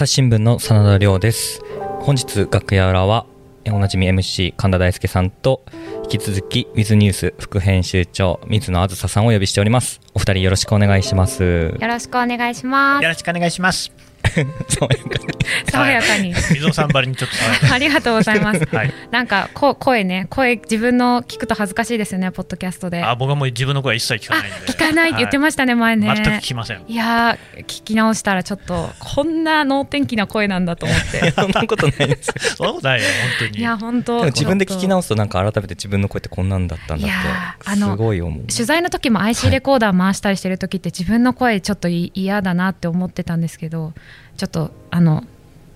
朝日新聞の真田亮です。本日楽屋裏はおなじみ MC 神田大輔さんと引き続きウィズニュース副編集長水野あずささんをお呼びしております。お二人よろしくお願いします。よろしくお願いします。よろしくお願いします 爽やかに。水野さんばりにちょっと ありがとうございます、はい、なんかこ声ね声自分の聞くと恥ずかしいですよねポッドキャストで。あ僕はもう自分の声一切聞かないんで。聞かないって言ってましたね、はい、前ね。全く聞きません。いや聞き直したらちょっとこんな能天気な声なんだと思って。そんなことないです。そんなことないよ本当に。いや本当。自分で聞き直すとなんか改めて自分の声ってこんなんだったんだってすごい思う。取材の時も IC レコーダー回したりしてる時って自分の声ちょっと嫌だなって思ってたんですけどちょっとあの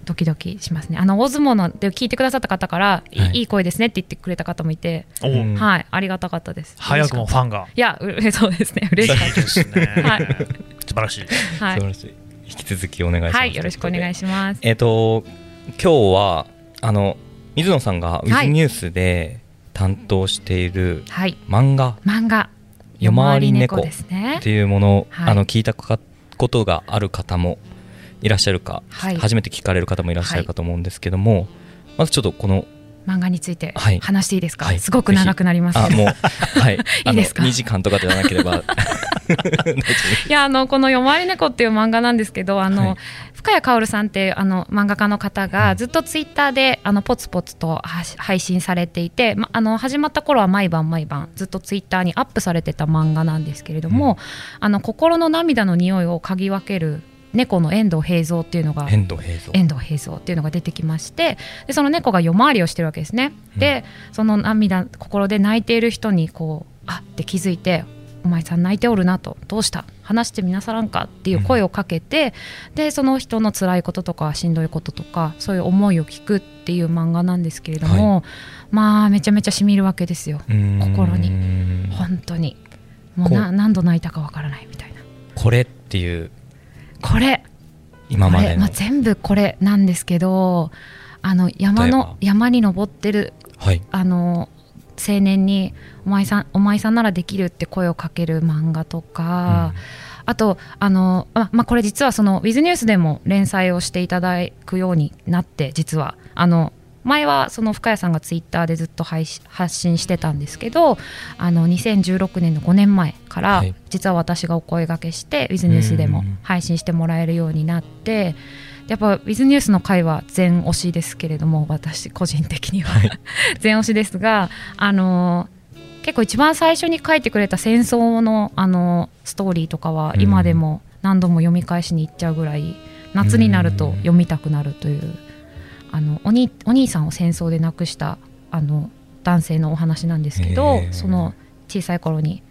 ドキドキしますね。あの大相撲ので聞いてくださった方から、はい、いい声ですねって言ってくれた方もいて、はい、ありがたかったです。早くもファンが。いや、う そうですね。嬉しかったですね。はい、素晴らしい。はい、素晴らしい。引き続きお願いします。はい、よろしくお願いします。えっ、ー、と今日はあの水野さんがウィズニュースで担当している漫画、漫画夜回り猫っていうもの、はい、あの聞いたことがある方もいらっしゃるか、はい、初めて聞かれる方もいらっしゃるかと思うんですけども、はい、まずちょっとこの漫画について話していいですか、はい、すごく長くなります。あもう はい。いいですか？2時間とかではなければ。いやあのこの「夜回り猫」っていう漫画なんですけどあの、はい、深谷薫さんっていうあの漫画家の方がずっとツイッターであのポツポツと配信されていて、ま、あの始まった頃は毎晩毎晩ずっとツイッターにアップされてた漫画なんですけれども、うん、あの心の涙の匂いを嗅ぎ分ける猫の遠藤平蔵っていうのが遠藤平蔵。遠藤平蔵っていうのが出てきましてでその猫が夜回りをしてるわけですね、うん、でその涙心で泣いている人にこうあって気づいて「お前さん泣いておるな」と「どうした？話してみなさらんか」っていう声をかけて、うん、でその人の辛いこととかしんどいこととかそういう思いを聞くっていう漫画なんですけれども、はい、まあめちゃめちゃしみるわけですよ。心に。本当に。もう。何度泣いたかわからないみたいな。これっていうこれ。今までまあ、全部これなんですけどあの山の山に登ってる、はい、あの青年にお前さんお前さんならできるって声をかける漫画とか、うん、あとあのあ、まあ、これ実はそのウィズニュースでも連載をしていただくようになって実は。あの前はその深谷さんがツイッターでずっと発信してたんですけどあの2016年の5年前から、実は私がお声がけしてウィズニュースでも配信してもらえるようになってやっぱウィズニュースの回は全推しですけれども私個人的には、はい、全推しですがあの結構一番最初に書いてくれた戦争のあのストーリーとかは今でも何度も読み返しに行っちゃうぐらい夏になると読みたくなるというあのおにお兄さんを戦争で亡くしたあの男性のお話なんですけどその小さい頃に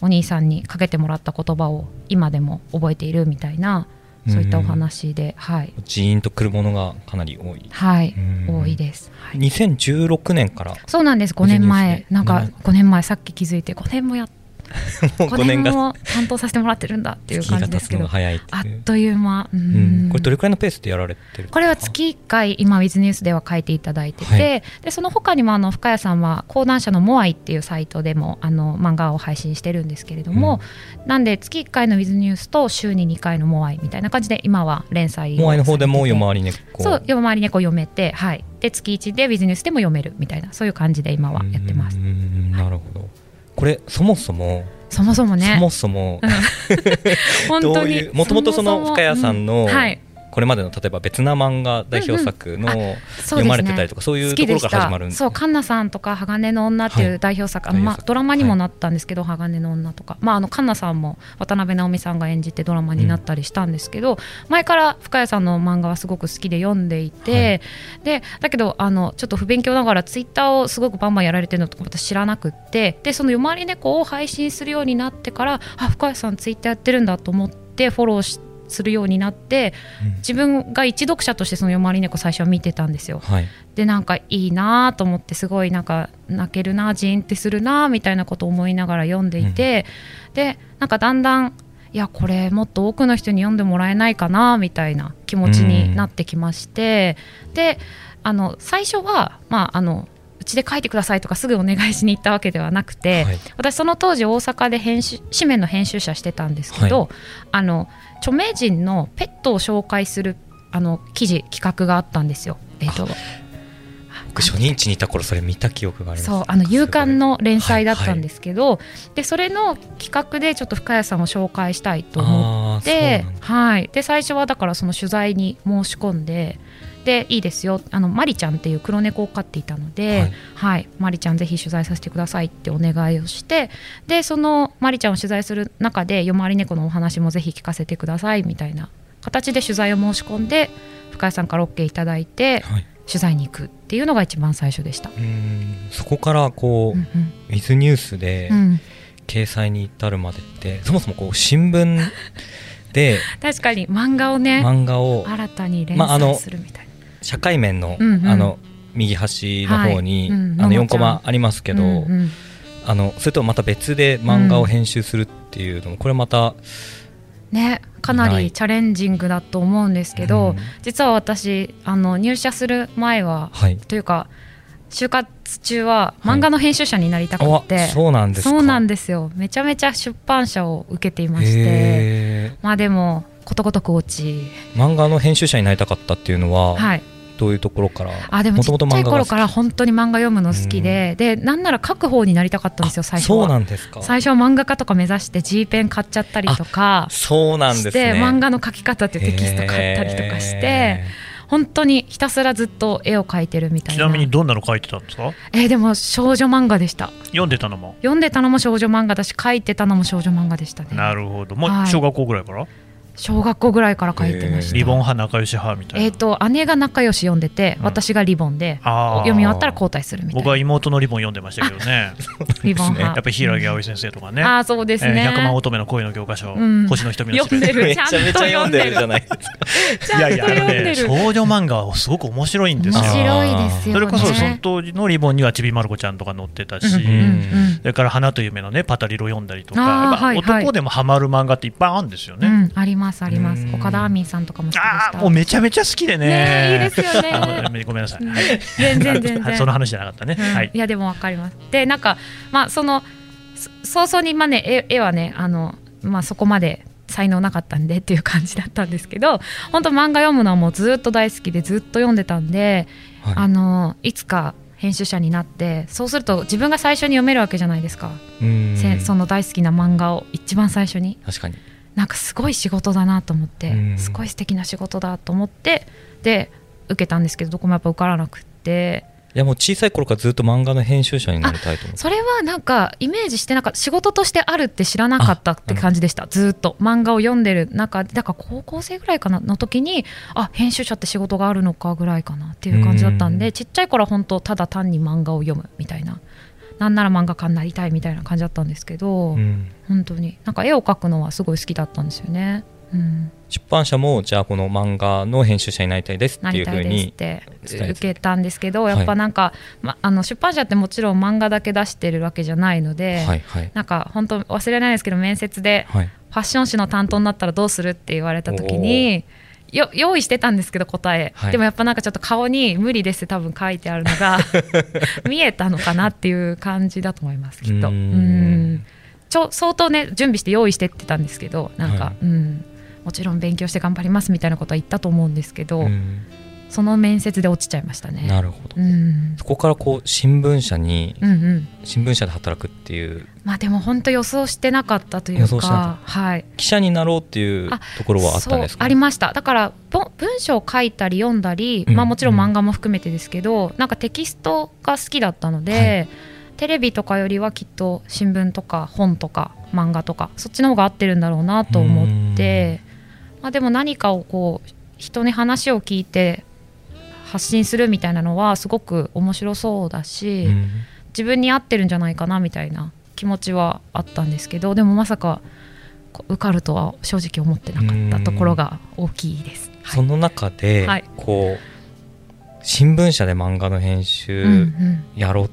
お兄さんにかけてもらった言葉を今でも覚えているみたいなそういったお話で、はい、ジーンとくるものがかなり多い。はい。多いです、はい、2016年から。そうなんです。5年前。なんか5年前。さっき気づいて5年もやっ もう5年も担当させてもらってるんだっていう感じですけど。あっという間、うん、これどれくらいのペースでやられてるこれは月1回今ウィズニュースでは書いていただいてて、はい、でその他にもあの深谷さんは講談社のモアイっていうサイトでもあの漫画を配信してるんですけれども、うん、なんで月1回のウィズニュースと週に2回のモアイみたいな感じで今は連載モアイの方でも夜回り猫そう夜回り猫読めてはい。で月1でウィズニュースでも読めるみたいなそういう感じで今はやってます。なるほど、これそもそもそもそもね。そもそも、本当に。もともとその深谷さんの、はい、これまでの例えば別な漫画代表作の読まれてたりとか、そういうところから始まるんですそうカンナさんとか鋼の女っていう代表作、はい、まあ、ドラマにもなったんですけど、鋼の女とか、まあ、あのカンナさんも渡辺直美さんが演じてドラマになったりしたんですけど、前から深谷さんの漫画はすごく好きで読んでいて、でだけどあのちょっと不勉強ながらツイッターをすごくバンバンやられてるのとか私知らなくってでその「夜回り猫」を配信するようになってからあ深谷さんツイッターやってるんだと思ってフォローして。するようになって、うん、自分が一読者としてその「夜回り猫」最初は見てたんですよ。はい、でなんかいいなと思ってすごいなんか泣けるなジーンってするなみたいなことを思いながら読んでいて、うん、でなんかだんだんいやこれもっと多くの人に読んでもらえないかなみたいな気持ちになってきまして、うん、であの最初はまああのうちで書いてくださいとかすぐお願いしに行ったわけではなくて、はい、私その当時大阪で編集紙面の編集者してたんですけど、はい、あの著名人のペットを紹介するあの記事企画があったんですよ。えっ、と僕初任地にいた頃それ見た記憶があります。そうあの夕刊の連載だったんですけど、はいはい、でそれの企画でちょっと深谷さんを紹介したいと思ってはい。で最初はだからその取材に申し込んででいいですよ。あのマリちゃんっていう黒猫を飼っていたので、はい、はい、マリちゃんぜひ取材させてくださいってお願いをしてでそのマリちゃんを取材する中で夜回り猫のお話もぜひ聞かせてくださいみたいな形で取材を申し込んで深谷さんから OK いただいて、はい、取材に行くっていうのが一番最初でした。そこからこう、うんうん、ウィズニュースで掲載に至るまでって、うん、そもそもこう新聞で 確かに漫画をね漫画を新たに連載するみたいな、まあ、社会面のうんうん、あの右端の方に、はい。うん、あの4コマありますけど、うんうん、あのそれとまた別で漫画を編集するっていうのも、これまたねかなりチャレンジングだと思うんですけど、うん、実は私あの入社する前は、はい、というか就活中は漫画の編集者になりたくて、はい、そうなんですそうなんですよ。めちゃめちゃ出版社を受けていまして。まあでもことごとく落ち。漫画の編集者になりたかったっていうのは、はい、どういうところから？あでもちっちゃい頃から本当に漫画読むの好きで、でなんなら書く方になりたかったんですよ最初は。そうなんですか？最初は漫画家とか目指して G ペン買っちゃったりとかそうなんですね。漫画の書き方っていうテキスト買ったりとかして本当にひたすらずっと絵を描いてるみたいな。ちなみにどんなの描いてたんですか？えー、でも少女漫画でした。読んでたのも？読んでたのも少女漫画だし描いてたのも少女漫画でしたね。なるほど。もう小学校ぐらいから、はい小学校ぐらいから書いてました。リボン派仲良し派みたいな。えっ、ー、と姉が仲良し読んでて、うん、私がリボンで読み終わったら交代するみたいな。僕は妹のリボン読んでましたけどね。リボン派。やっぱり平木葵先生とかね、ああそうですね、えー、100万乙女の恋の教科書、うん、星の瞳の読んでる。めちゃめちゃ読んでるじゃないですか。いやいや。ね少女漫画はすごく面白いんですよ。面白いですよ、ね、それこそその当時のリボンにはちびまる子ちゃんとか載ってたし、うんうんうん、それから花と夢のねパタリロ読んだりとか、男でもハマる漫画っていっぱいあるんですよね、うん、ありますあります。岡田亜美さんとかも好きでした。もうめちゃめちゃ好きでね。ねいいですよね。ごめんなさい、はい、全然全然。その話じゃなかったね、うん、はい、いやでもわかります。でなんかまあその早々にまあね絵絵はねあのまあそこまで才能なかったんでっていう感じだったんですけど本当漫画読むのはもうずっと大好きでずっと読んでたんで、はい、あのいつか編集者になってそうすると自分が最初に読めるわけじゃないですか。その大好きな漫画を一番最初に。確かになんかすごい仕事だなと思って、すごい素敵な仕事だと思ってで受けたんですけどどこもやっぱ受からなくて。いやもう小さい頃からずっと漫画の編集者になりたいとそれはなんかイメージしてなかった仕事としてあるって知らなかったって感じでした。ずっと漫画を読んでる中だから高校生ぐらいかなの時にあ編集者って仕事があるのかぐらいかなっていう感じだったんでちっちゃい頃は本当ただ単に漫画を読むみたいななんなら漫画家になりたいみたいな感じだったんですけど、うん、本当に。なんか絵を描くのはすごい好きだったんですよね。うん、出版社もじゃあこの漫画の編集者になりたいですっていうふうにって受けたんですけどやっぱなんか、はい、ま、あの出版社ってもちろん漫画だけ出してるわけじゃないので、はいはい、なんか本当忘れないですけど面接でファッション誌の担当になったらどうするって言われた時に。よ用意してたんですけど答え、はい、でもやっぱなんかちょっと顔に無理ですって多分書いてあるのが 見えたのかなっていう感じだと思いますきっと。うん。ちょ相当ね準備して用意してってたんですけどなんか、はい、うん。もちろん勉強して頑張りますみたいなことは言ったと思うんですけど、その面接で落ちちゃいましたね。なるほど。うん、そこからこう新聞社に、うんうん、新聞社で働くっていう。まあでも本当予想してなかったというか、はい。記者になろうっていうところはあったんですか？ありました。だから文章を書いたり読んだり、うん、まあもちろん漫画も含めてですけど、うん、なんかテキストが好きだったので。はいテレビとかよりはきっと新聞とか本とか漫画とかそっちの方が合ってるんだろうなと思ってまあ、でも何かをこう人に話を聞いて発信するみたいなのはすごく面白そうだし、うん、自分に合ってるんじゃないかなみたいな気持ちはあったんですけどでもまさか受かるとは正直思ってなかったところが大きいです。はい、その中で、はい、こう新聞社で漫画の編集やろう、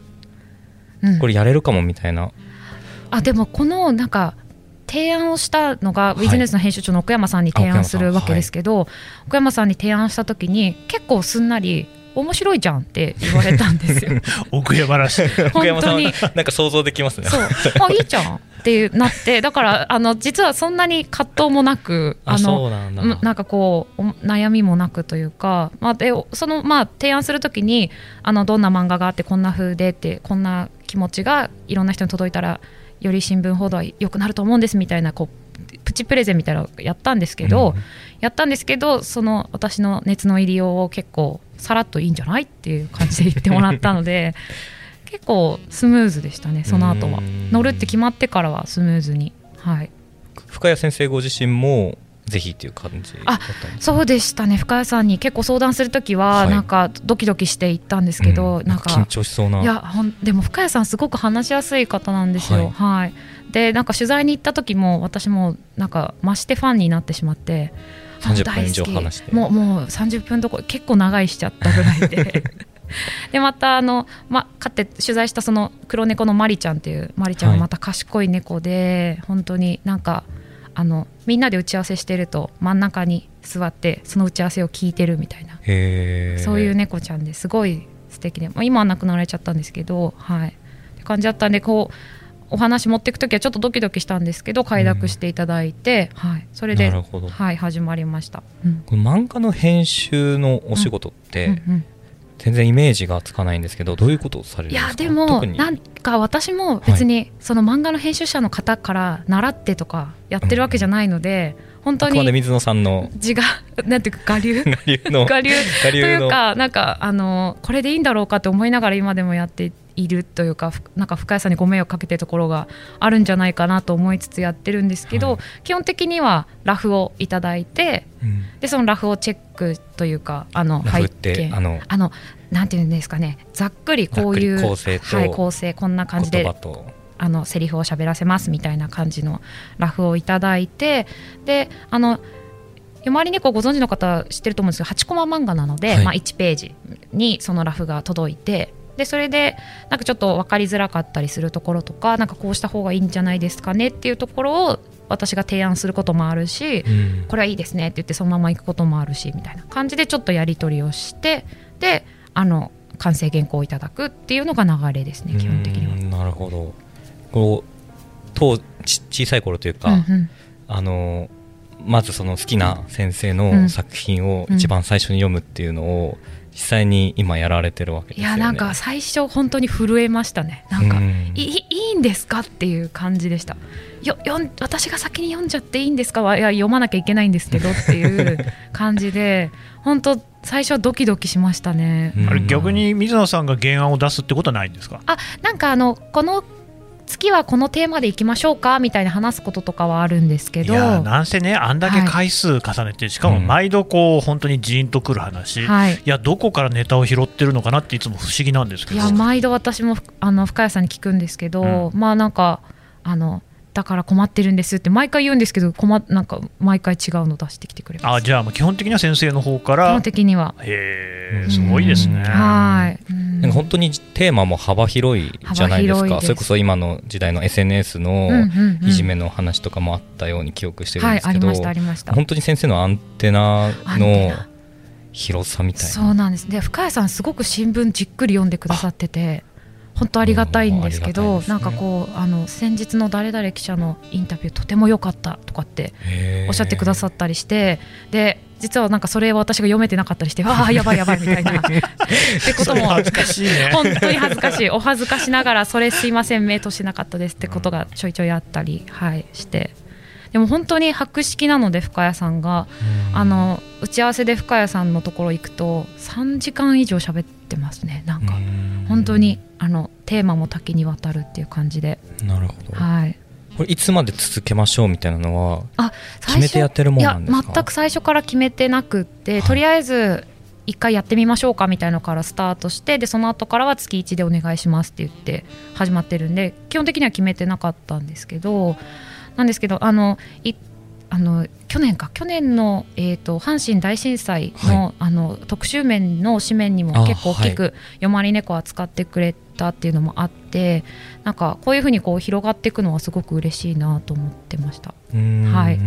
うんうん、これやれるかもみたいな。あでもこのなんか提案をしたのがビジネスの編集長の奥山さんに提案するわけですけど、はい、奥山さんに提案した時に結構すんなり面白いじゃんって言われたんですよ。奥山らしい。奥山さんなんか想像できますね。そう。あいいじゃんってなってだからあの実はそんなに葛藤もなくあのなんかこう悩みもなくというか、まあ、でそのまあ提案するときにあのどんな漫画があってこんな風でってこんな気持ちがいろんな人に届いたらより新聞報道は良くなると思うんですみたいなこうプチプレゼンみたいなのをやったんですけど、うん、やったんですけどその私の熱の入りようを結構さらっといいんじゃないっていう感じで言ってもらったので 結構スムーズでしたねその後は。乗るって決まってからはスムーズに。はい。深谷先生ご自身もぜひっていう感じあそうでしたね。深谷さんに結構相談する時はなんかドキドキして行ったんですけど、はい、なんか緊張しそうな。いやほんでも深谷さんすごく話しやすい方なんですよ。はい、はい、でなんか取材に行った時も私もなんか増してファンになってしまって30分以上話して。もうもう30分どころ結構長いしちゃったぐらいで。でまたあの、ま、かって取材したその黒猫のマリちゃんっていうマリちゃんはまた賢い猫で、はい、本当になんかあのみんなで打ち合わせしてると真ん中に座ってその打ち合わせを聞いてるみたいな。そういう猫ちゃんですごい素敵で、まあ、今は亡くなられちゃったんですけどはい。って感じだったんでこうお話持っていく時はちょっとドキドキしたんですけど快諾していただいて、うん、はい、それで、はい、始まりました、うん、この漫画の編集のお仕事って、うんうんうん全然イメージがつかないんですけどどういうことをされるんですか？いやでもなんか私も別にその漫画の編集者の方から習ってとかやってるわけじゃないので、うん、本当に水野さんの字が なんていうか我流？我流の 我流というかなんかあのこれでいいんだろうかと思いながら今でもやっているというかなんか深谷さんにご迷惑かけてるところがあるんじゃないかなと思いつつやってるんですけど、はい、基本的にはラフをいただいて、うん、でそのラフをチェックというかあの背景あのあのなんていうんですかねざっくりこういう構成はい、構成こんな感じであのセリフを喋らせますみたいな感じのラフをいただいてであの夜回り猫ご存知の方知ってると思うんですけど8コマ漫画なので、はい、まあ、1ページにそのラフが届いてでそれでなんかちょっと分かりづらかったりするところとかなんかこうした方がいいんじゃないですかねっていうところを私が提案することもあるし、うん、これはいいですねって言ってそのまま行くこともあるしみたいな感じでちょっとやり取りをしてであの完成原稿をいただくっていうのが流れですね基本的には。なるほど。こう当小さい頃というか、うんうん、あのまずその好きな先生の作品を一番最初に読むっていうのを、うん実際に今やられてるわけですよ、ね、いやなんか最初本当に震えましたね。なんか、いいいんですかっていう感じでした。よよ私が先に読んじゃっていいんですか？はいや読まなきゃいけないんですけどっていう感じで 本当最初はドキドキしましたね、あれ逆に水野さんが原案を出すってことはないんですか？あなんかあのこの月はこのテーマでいきましょうかみたいな話すこととかはあるんですけど。なんせねあんだけ回数重ねて、はい、しかも毎度こう本当にジーンとくる話、はい、いやどこからネタを拾ってるのかなっていつも不思議なんですけど。いや毎度私もあの深谷さんに聞くんですけど、うん、まあなんかあのだから困ってるんですって毎回言うんですけど困なんか毎回違うの出してきてくれます。あじゃあ基本的には先生の方から。基本的には。へえすごいですね。はい。なん。か本当にテーマも幅広いじゃないですか。それこそ今の時代の SNS のいじめの話とかもあったように記憶してるんですけど、本当に先生のアンテナの広さみたいな。そうなんです。で深谷さんすごく新聞じっくり読んでくださってて本当ありがたいんですけど、ね、なんかこうあの先日の誰々記者のインタビューとても良かったとかっておっしゃってくださったりしてで実はなんかそれを私が読めてなかったりしてああやばいやばいみたいな。ってことも恥ずかしい、ね、本当に恥ずかしい。お恥ずかしながらそれすいません目通してなかったですってことがちょいちょいあったり、はい、して。でも本当に博識なので深谷さんがあの打ち合わせで深谷さんのところ行くと3時間以上喋ってますねなんか本当にあのテーマも多岐にわたるっていう感じで。なるほど、はい、これいつまで続けましょうみたいなのはあ決めてやってるもんなんですか？全く最初から決めてなくって、はい、とりあえず一回やってみましょうかみたいなのからスタートしてでその後からは月1でお願いしますって言って始まってるんで基本的には決めてなかったんですけどなんですけどあのいあの去年か去年の、えーと、阪神大震災のはい、あの特集面の紙面にも結構大きく「夜回り猫」扱ってくれたっていうのもあってなんかこういうふうにこう広がっていくのはすごく嬉しいなと思ってました。はい。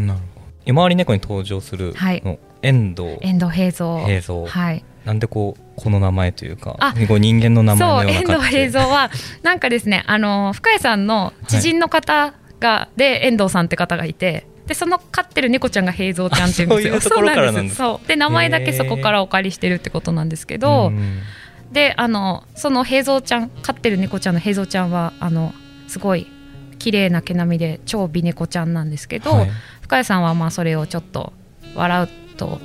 なるほど。夜回り猫に登場するの、はい、遠藤。遠藤平蔵。平蔵。はい。なんでこうこの名前というか人間の名前のよう遠藤平蔵はなんかですねあの深谷さんの知人の方が、はい、で遠藤さんって方がいてでその飼ってる猫ちゃんが平蔵ちゃんっていうんですよ。そうなんです。そう。で名前だけそこからお借りしてるってことなんですけどであのその平蔵ちゃん飼ってる猫ちゃんの平蔵ちゃんはあのすごい綺麗な毛並みで超美猫ちゃんなんですけど、はい、深谷さんはまあそれをちょっと笑うと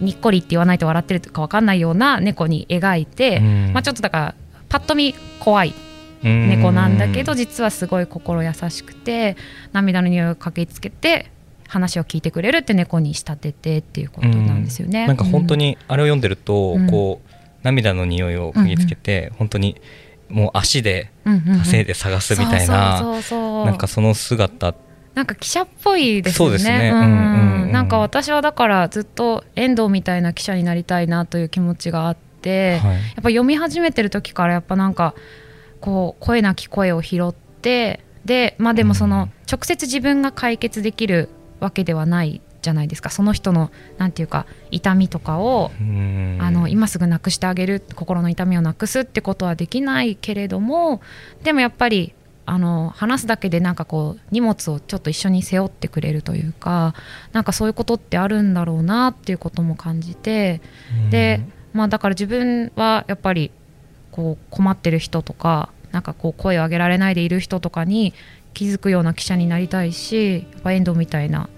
にっこりって言わないと笑ってるか分かんないような猫に描いて、まあ、ちょっとだからパッと見怖い猫なんだけど実はすごい心優しくて涙の匂いをかけつけて話を聞いてくれるって猫に仕立ててっていうことなんですよね。なんか本当にあれを読んでると、こう涙の匂いを嗅ぎつけて、本当にもう足で稼いで探すみたいななんかその姿。なんか記者っぽいですよね。ね。うんうん、なんか私はだからずっと遠藤みたいな記者になりたいなという気持ちがあって、はい、やっぱ読み始めてる時からやっぱなんかこう声なき声を拾ってでまあでもその直接自分が解決できるわけではないじゃないですか。その人のなんていうか痛みとかをあの今すぐなくしてあげる心の痛みをなくすってことはできないけれどもでもやっぱりあの話すだけでなんかこう荷物をちょっと一緒に背負ってくれるというかなんかそういうことってあるんだろうなっていうことも感じてで、まあ、だから自分はやっぱりこう困ってる人とかなんかこう声を上げられないでいる人とかに気づくような記者になりたいしやっぱ遠藤みたいな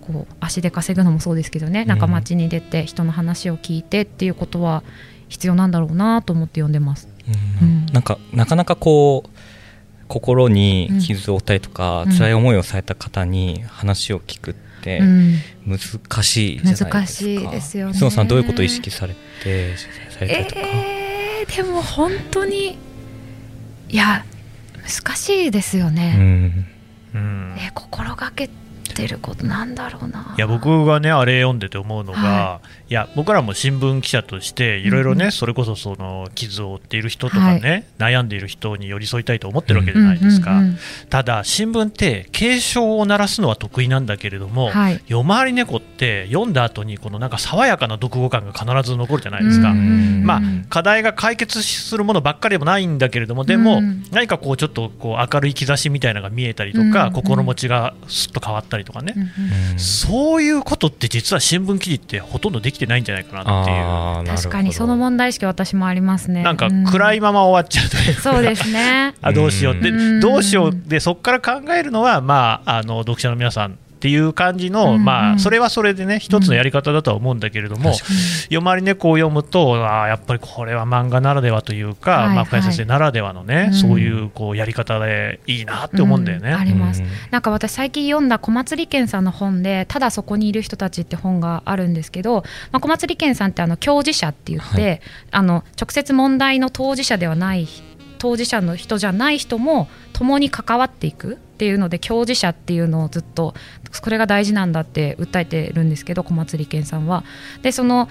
こう足で稼ぐのもそうですけどね。なんか街に出て人の話を聞いてっていうことは必要なんだろうなと思って読んでます。うん、なんかなかなかこう心に傷を負ったりとか、うん、辛い思いをされた方に話を聞くって難しいじゃないですか、難しいですよね。須野さんどういうことを意識されてされたりとか、えー、でも本当にいや難しいですよね、うん、え心がけてることなんだろうな。いや僕がねあれ読んでて思うのが、はい、いや僕らも新聞記者としていろいろね、うん、それこそその傷を負っている人とかね、はい、悩んでいる人に寄り添いたいと思ってるわけじゃないですか、ただ新聞って警鐘を鳴らすのは得意なんだけれども、はい、夜回り猫って読んだ後にこのなんか爽やかな読後感が必ず残るじゃないですか、まあ、課題が解決するものばっかりでもないんだけれどもでも、何かこうちょっとこう明るい兆しみたいなのが見えたりとか、心持ちがすっと変わったりとかね、うん、そういうことって実は新聞記事ってほとんどできてないんじゃないかなっていう。確かにその問題意識私もありますね。なんか暗いまま終わっちゃうという、か、そうですねあどうしようでどうしよう。でそこから考えるのはまああの読者の皆さんっていう感じの、まあ、それはそれでね、一つのやり方だとは思うんだけれども、うん、夜回り猫を読むと、あやっぱりこれは漫画ならではというか、まあ、深谷先生ならではのね、うん、そういうこうやり方でいいなって思うんだよね。あります。なんか私、最近読んだ小松理健さんの本で、ただそこにいる人たちって本があるんですけど、まあ、小松理健さんってあの教授者って言って、はい、あの直接問題の当事者ではない当事者の人じゃない人も共に関わっていくっていうので共事者っていうのをずっとこれが大事なんだって訴えてるんですけど小松理健さんは。でその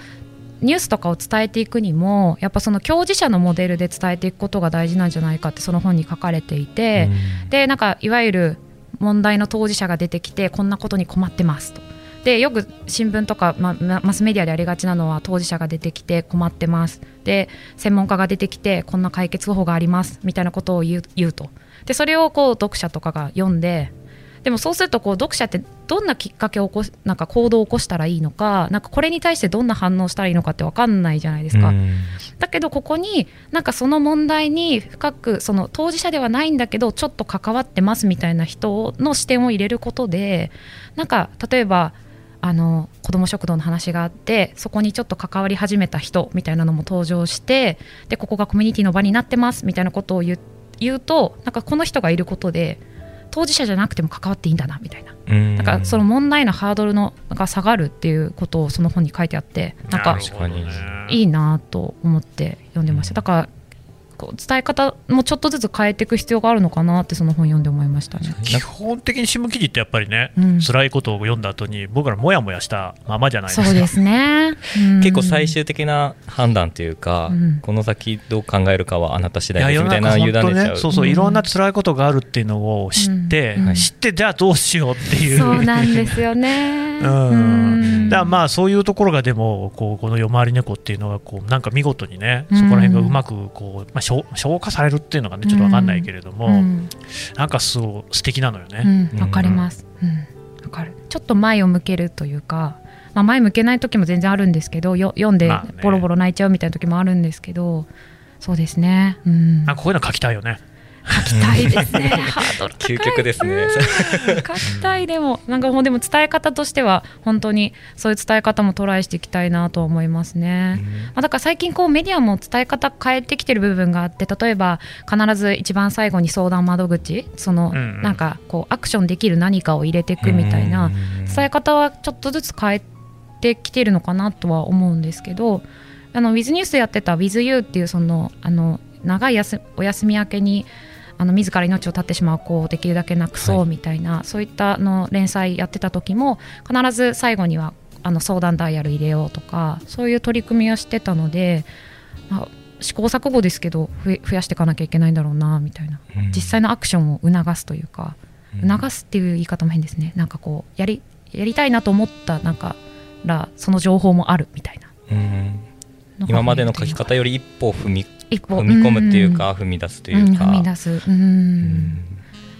ニュースとかを伝えていくにもやっぱその共事者のモデルで伝えていくことが大事なんじゃないかってその本に書かれていて、でなんかいわゆる問題の当事者が出てきてこんなことに困ってますと。でよく新聞とか、ま、マスメディアでありがちなのは当事者が出てきて困ってますで専門家が出てきてこんな解決方法がありますみたいなことを言う言うとでそれをこう読者とかが読んででもそうするとこう読者ってどんなきっかけを起こしなんか行動を起こしたらいいのかなんかこれに対してどんな反応したらいいのかって分かんないじゃないですか。だけどここになんかその問題に深くその当事者ではないんだけどちょっと関わってますみたいな人の視点を入れることでなんか例えばあの子ども食堂の話があってそこにちょっと関わり始めた人みたいなのも登場してでここがコミュニティの場になってますみたいなことを言うとなんかこの人がいることで当事者じゃなくても関わっていいんだなみたいな。なんかその問題のハードルのが下がるっていうことをその本に書いてあってなんかいいなと思って読んでました。だからこう伝え方もちょっとずつ変えていく必要があるのかなってその本読んで思いましたね。基本的に新聞記事ってやっぱりね、うん、辛いことを読んだ後に僕らもやもやしたままじゃないですか。そうですね、うん、結構最終的な判断というか、うん、この先どう考えるかはあなた次第ですみたいな委ねちゃう、ね、そうそういろんな辛いことがあるっていうのを知って、知ってじゃあどうしようっていう。そうなんですよねうん。だからまあそういうところがでもこうこの夜回り猫っていうのがこうなんか見事にねそこら辺がうまくこう、まあ、消消化されるっていうのがねちょっと分かんないけれども、うん、なんかすごい素敵なのよね。わ、かります、うん、かる。ちょっと前を向けるというか、まあ、前向けない時も全然あるんですけどよ読んでボロボロ泣いちゃうみたいな時もあるんですけど、そうですね、うん、なんかこういうの書きたいよね。書きたいですね。ハードル究極ですね。書きたいでもなんかもうでも伝え方としては本当にそういう伝え方もトライしていきたいなと思いますね。まあ、だから最近こうメディアも伝え方変えてきてる部分があって例えば必ず一番最後に相談窓口そのなんかこうアクションできる何かを入れていくみたいな伝え方はちょっとずつ変えてきてるのかなとは思うんですけど。あのウィズニュースやってた WithYou っていうそのあの長いやすお休み明けにあの自ら命を絶ってしまう子をできるだけなくそうみたいな、はい、そういったの連載やってた時も必ず最後にはあの相談ダイヤル入れようとかそういう取り組みをしてたので、まあ、試行錯誤ですけど増やしていかなきゃいけないんだろうなみたいな、うん、実際のアクションを促すというか、うん、促すっていう言い方も変ですね。なんかこうやりやりたいなと思ったなんからその情報もあるみたいな。うん今までの書き方より一歩踏み踏み込むっていうか、踏み出すというか、踏み出す。うん。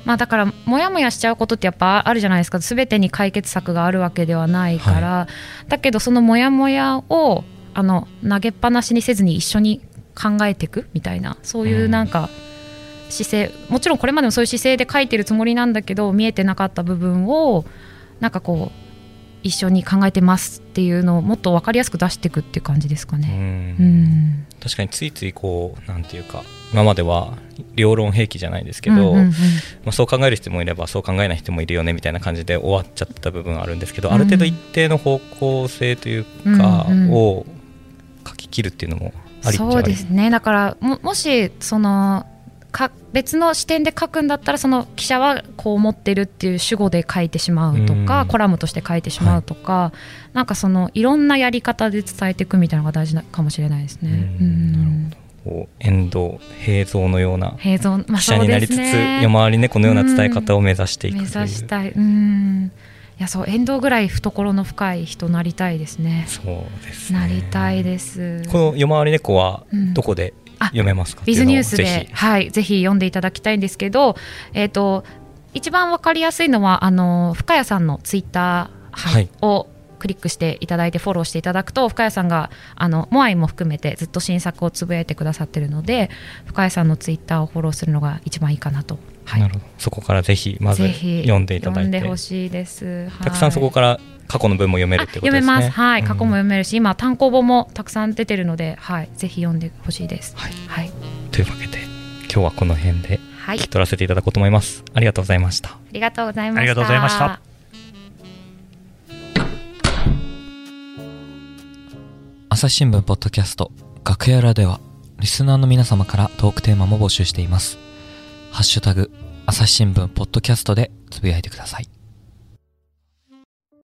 まあ、だからもやもやしちゃうことってやっぱあるじゃないですか。全てに解決策があるわけではないから、はい、だけどそのもやもやをあの投げっぱなしにせずに一緒に考えていくみたいな。そういうなんか姿勢、もちろんこれまでもそういう姿勢で書いてるつもりなんだけど見えてなかった部分をなんかこう一緒に考えてますっていうのをもっと分かりやすく出していくっていう感じですかね。うん、確かについついこうなんていうか今までは両論兵器じゃないですけど、まあ、そう考える人もいればそう考えない人もいるよねみたいな感じで終わっちゃった部分はあるんですけど、うん、ある程度一定の方向性というか、を書き切るっていうのもありそうですね。だからももしそのか別の視点で書くんだったらその記者はこう思ってるっていう主語で書いてしまうとか、コラムとして書いてしまうとか、はい、なんかそのいろんなやり方で伝えていくみたいなのが大事なかもしれないですね。うん。こう遠藤平蔵のような。平蔵、まあ、記者になりつつ、ね、夜回り猫のような伝え方を目指していく目指したい。うん。いやそう遠藤ぐらい懐の深い人なりたいですね。そうです、ね、なりたいです。この夜回り猫はどこで読めますか？ビズニュースではい、ぜひ読んでいただきたいんですけど、えーと、一番わかりやすいのはあの深谷さんのツイッター、はい、をクリックしていただいてフォローしていただくと深谷さんがあのモアイも含めてずっと新作をつぶやいてくださってるので深谷さんのツイッターをフォローするのが一番いいかなと、はい、なるほど。そこからぜひまず読んでいただいて。読んでほしいです、はい、たくさんそこから過去の文も読めるってことですね。読めます。はい、過去も読めるし、今単行本もたくさん出てるので、はい、ぜひ読んでほしいです。はい。はい、というわけで、今日はこの辺で聞き取らせていただこうと思います。ありがとうございました。ありがとうございました。ありがとうございました。朝日新聞ポッドキャスト楽屋裏ではリスナーの皆様からトークテーマも募集しています。ハッシュタグ朝日新聞ポッドキャストでつぶやいてください。